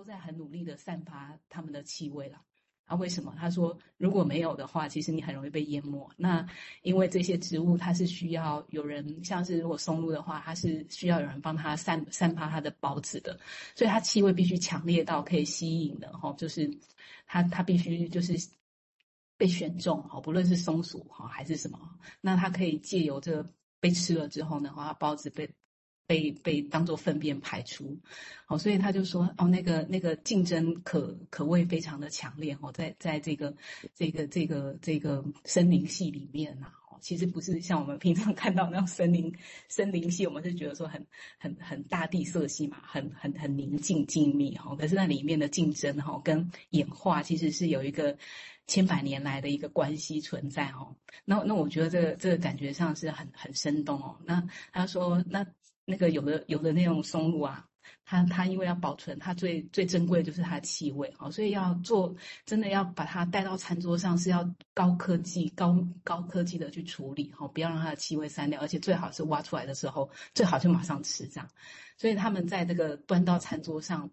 都在很努力的散发他们的气味了。啊，为什么？他说，如果没有的话，其实你很容易被淹没。那因为这些植物，它是需要有人，像是如果松露的话，它是需要有人帮它散散发它的孢子的，所以它气味必须强烈到可以吸引的哈，就是它它必须就是被选中哈，不论是松鼠哈还是什么，那它可以借由这个被吃了之后呢，哈，它孢子被。被被当做粪便排出，哦，所以他就说，哦，那个那个竞争可可谓非常的强烈哦，在在这个这个这个这个森林系里面呐，哦，其实不是像我们平常看到那种森林森林系，我们是觉得说很很很大地色系嘛，很很很宁静静谧哈，可是那里面的竞争哈跟演化其实是有一个千百年来的一个关系存在哦，那那我觉得这个这个感觉上是很很生动哦，那他说那。那个有的有的那种松露啊，它它因为要保存，它最最珍贵的就是它的气味哦，所以要做真的要把它带到餐桌上是要高科技高高科技的去处理哈，不要让它的气味散掉，而且最好是挖出来的时候最好就马上吃这样，所以他们在这个端到餐桌上，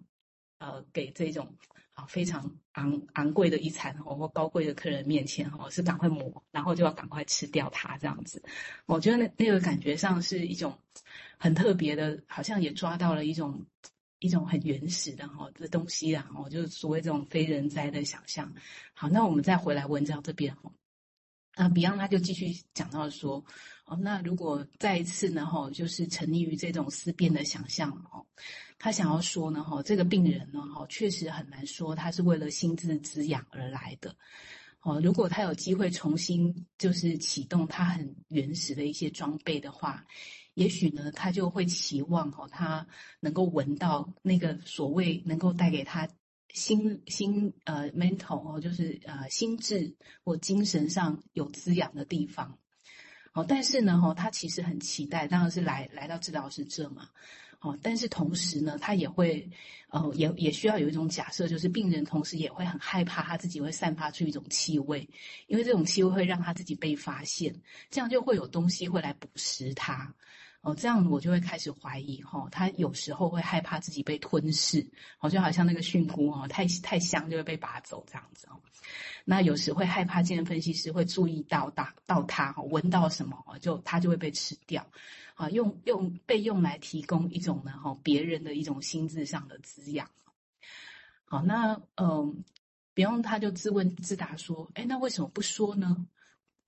呃，给这种。啊，非常昂昂贵的一餐哦，或高贵的客人面前哦，是赶快磨，然后就要赶快吃掉它这样子。我觉得那那个感觉上是一种很特别的，好像也抓到了一种一种很原始的哈这东西啊，哦，就是所谓这种非人哉的想象。好，那我们再回来文章这边哈，那 Beyond 他就继续讲到说，哦，那如果再一次呢哈，就是沉溺于这种思辨的想象哦。他想要说呢，哈，这个病人呢，哈，确实很难说他是为了心智滋养而来的，哦，如果他有机会重新就是启动他很原始的一些装备的话，也许呢，他就会期望哈，他能够闻到那个所谓能够带给他心心呃 mental 哦，就是呃心智或精神上有滋养的地方，哦，但是呢，哈，他其实很期待，当然是来来到治疗室这嘛。哦，但是同时呢，他也会，呃，也也需要有一种假设，就是病人同时也会很害怕他自己会散发出一种气味，因为这种气味会让他自己被发现，这样就会有东西会来捕食他。哦，这样我就会开始怀疑，哈、他有时候会害怕自己被吞噬，哦，就好像那个菌菇，哦，太太香就会被拔走这样子，哦，那有时会害怕精神分析师会注意到到到他，哈，闻到什么，就他就会被吃掉。啊，用用被用来提供一种呢，哈，别人的一种心智上的滋养。好，那嗯，比方他就自问自答说，哎，那为什么不说呢？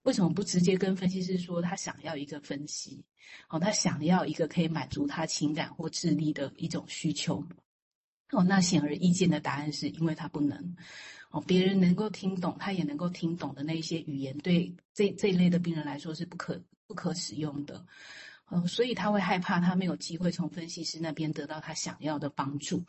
为什么不直接跟分析师说他想要一个分析？哦，他想要一个可以满足他情感或智力的一种需求。哦，那显而易见的答案是因为他不能。哦，别人能够听懂，他也能够听懂的那一些语言，对这这一类的病人来说是不可不可使用的。呃，所以他会害怕，他没有机会从分析师那边得到他想要的帮助，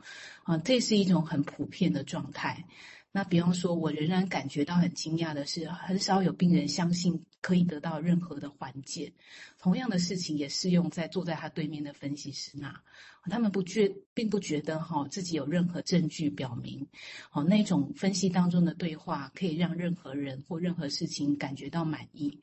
啊，这是一种很普遍的状态。那比方说，我仍然感觉到很惊讶的是，很少有病人相信可以得到任何的缓解。同样的事情也适用在坐在他对面的分析师那，他们不觉，并不觉得哈自己有任何证据表明，哦，那种分析当中的对话可以让任何人或任何事情感觉到满意。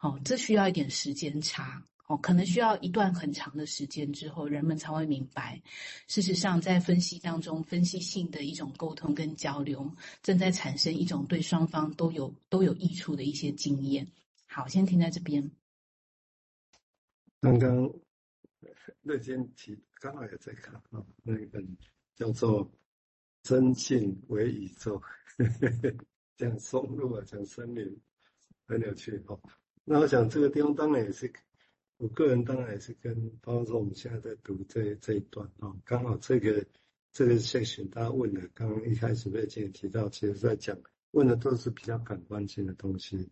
哦，这需要一点时间差。哦，可能需要一段很长的时间之后，人们才会明白，事实上，在分析当中，分析性的一种沟通跟交流，正在产生一种对双方都有都有益处的一些经验。好，先停在这边。刚刚乐见提刚好也在看啊，那一本叫做《真性为宇宙》，讲松露啊，讲森林，很有趣哦。那我想这个地方当然也是。我个人当然也是跟，包括说我们现在在读这这一段啊，刚好这个这个 section 大家问的，刚刚一开始被姐提到，其实在讲问的都是比较感官性的东西。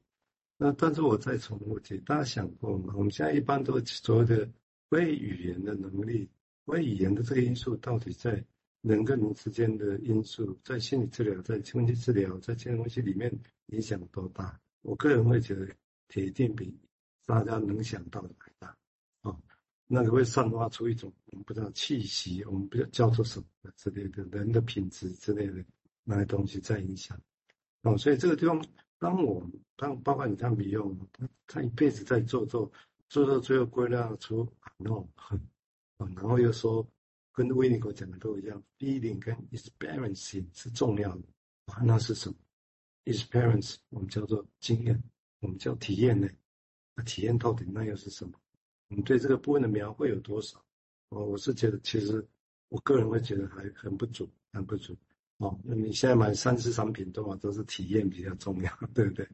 那但是我再重复提，大家想过吗？我们现在一般都所谓的非语言的能力，非语言的这个因素，到底在人跟人之间的因素，在心理治疗、在分析治疗、在这些东西里面影响多大？我个人会觉得铁定比。大家能想到的很大，啊，那个会散发出一种我们不知道气息，我们不知道叫做什么之类的，人的品质之类的那些东西在影响，哦，所以这个地方，当我当包括你看 Beyond，他他一辈子在做做做到最后归纳出 no，然后又说跟威尼哥讲的都一样，feeling 跟 experiencing 是重要的。啊，那是什么？experience 我们叫做经验，我们叫体验呢？那体验到底那又是什么？我们对这个部分的描绘有多少？哦，我是觉得其实我个人会觉得还很不足，很不足。哦，那你现在买三 C 产品，多少都是体验比较重要，对不对？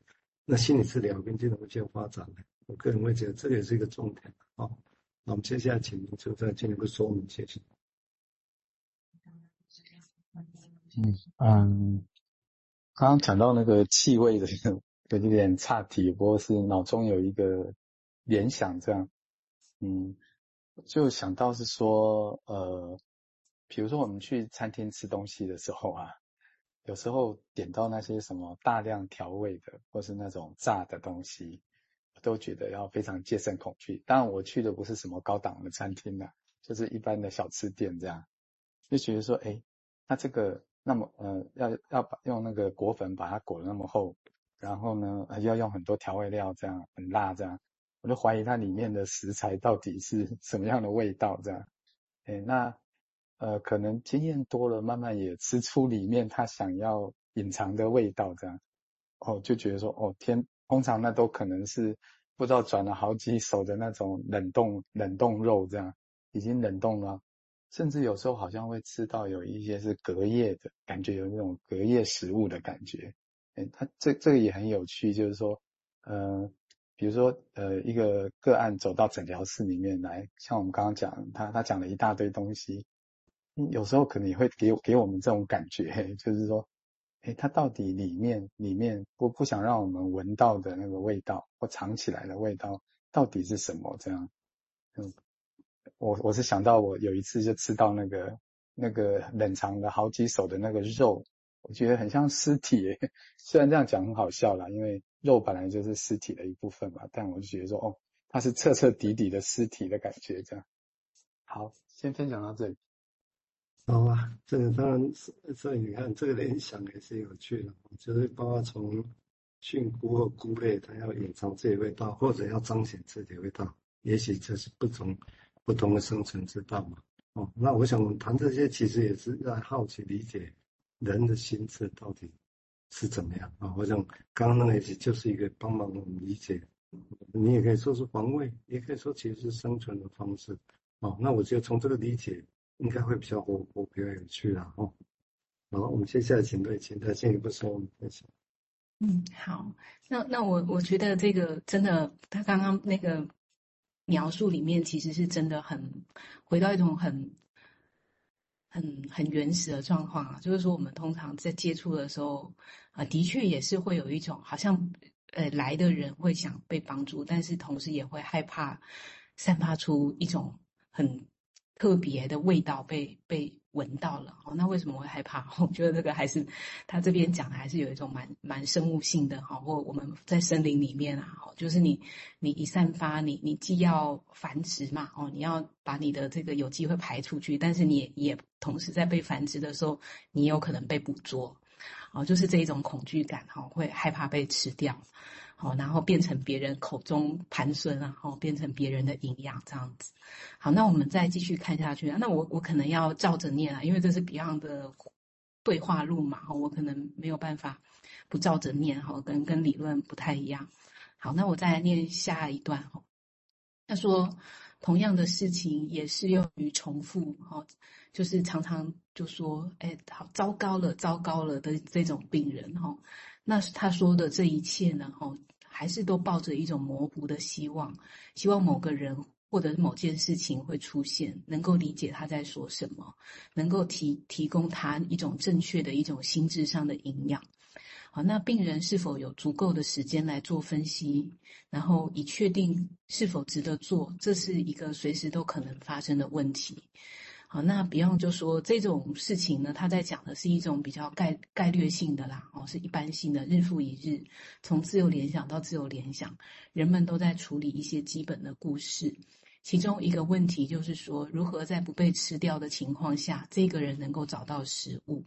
那心理治疗跟金融界发展呢，我个人会觉得这个也是一个重点。好，那我们接下来请您就再进一步说明，谢谢。嗯嗯，刚刚讲到那个气味的，有一点岔题，不过是脑中有一个联想，这样，嗯，就想到是说，呃。比如说，我们去餐厅吃东西的时候啊，有时候点到那些什么大量调味的，或是那种炸的东西，我都觉得要非常戒慎恐惧。当然，我去的不是什么高档的餐厅啊，就是一般的小吃店这样，就觉得说，哎，那这个那么呃，要要把用那个裹粉把它裹得那么厚，然后呢，要用很多调味料，这样很辣这样，我就怀疑它里面的食材到底是 什么样的味道这样，哎，那。呃，可能经验多了，慢慢也吃出里面他想要隐藏的味道，这样，哦，就觉得说，哦天，通常那都可能是不知道转了好几手的那种冷冻冷冻肉，这样已经冷冻了，甚至有时候好像会吃到有一些是隔夜的感觉，有那种隔夜食物的感觉，诶，他这这个也很有趣，就是说，呃，比如说，呃，一个个案走到诊疗室里面来，像我们刚刚讲，他他讲了一大堆东西。有时候可能也会给给我们这种感觉，就是说，诶，它到底里面里面不不想让我们闻到的那个味道或藏起来的味道到底是什么？这样，嗯，我我是想到我有一次就吃到那个那个冷藏了好几手的那个肉，我觉得很像尸体。虽然这样讲很好笑啦，因为肉本来就是尸体的一部分嘛，但我就觉得说，哦，它是彻彻底底的尸体的感觉。这样，好，先分享到这里。好啊，这个当然是，所以你看这个联想也是有趣的，就是包括从菌菇或菇类，它要隐藏自己味道，或者要彰显自己味道，也许这是不同不同的生存之道嘛。哦，那我想我们谈这些，其实也是在好奇理解人的心智到底是怎么样啊。我想刚刚那个也就是一个帮忙我们理解，你也可以说是防卫，也可以说其实是生存的方式。哦，那我觉得从这个理解。应该会比较活泼，比较有趣啦。哦。好，我们接下来请对，请他进一步说我们分享。嗯，好，那那我我觉得这个真的，他刚刚那个描述里面其实是真的很回到一种很很很原始的状况啊，就是说我们通常在接触的时候啊、的确也是会有一种好像呃来的人会想被帮助，但是同时也会害怕散发出一种很。特别的味道被被闻到了哦，那为什么会害怕？我觉得这个还是他这边讲的还是有一种蛮蛮生物性的哈，或我们在森林里面啊，就是你你一散发，你你既要繁殖嘛哦，你要把你的这个有机会排出去，但是你也也同时在被繁殖的时候，你有可能被捕捉，哦，就是这一种恐惧感哈，会害怕被吃掉。好，然后变成别人口中盘孙，然后变成别人的营养这样子。好，那我们再继续看下去。那我我可能要照着念啊，因为这是 Beyond 的对话录嘛，我可能没有办法不照着念，哈，跟跟理论不太一样。好，那我再来念下一段哈。他说，同样的事情也适用于重复，哈，就是常常就说，哎，好糟糕了，糟糕了的这种病人，哈。那他说的这一切呢？哦，还是都抱着一种模糊的希望，希望某个人或者某件事情会出现，能够理解他在说什么，能够提提供他一种正确的一种心智上的营养。好，那病人是否有足够的时间来做分析，然后以确定是否值得做，这是一个随时都可能发生的问题。啊，那 Beyond 就说这种事情呢，他在讲的是一种比较概概略性的啦，哦，是一般性的，日复一日，从自由联想到自由联想，人们都在处理一些基本的故事。其中一个问题就是说，如何在不被吃掉的情况下，这个人能够找到食物；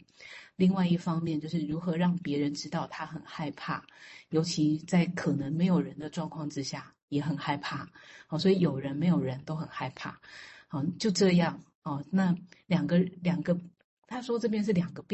另外一方面，就是如何让别人知道他很害怕，尤其在可能没有人的状况之下，也很害怕。好，所以有人没有人都很害怕。好，就这样。哦，那两个两个，他说这边是两个病。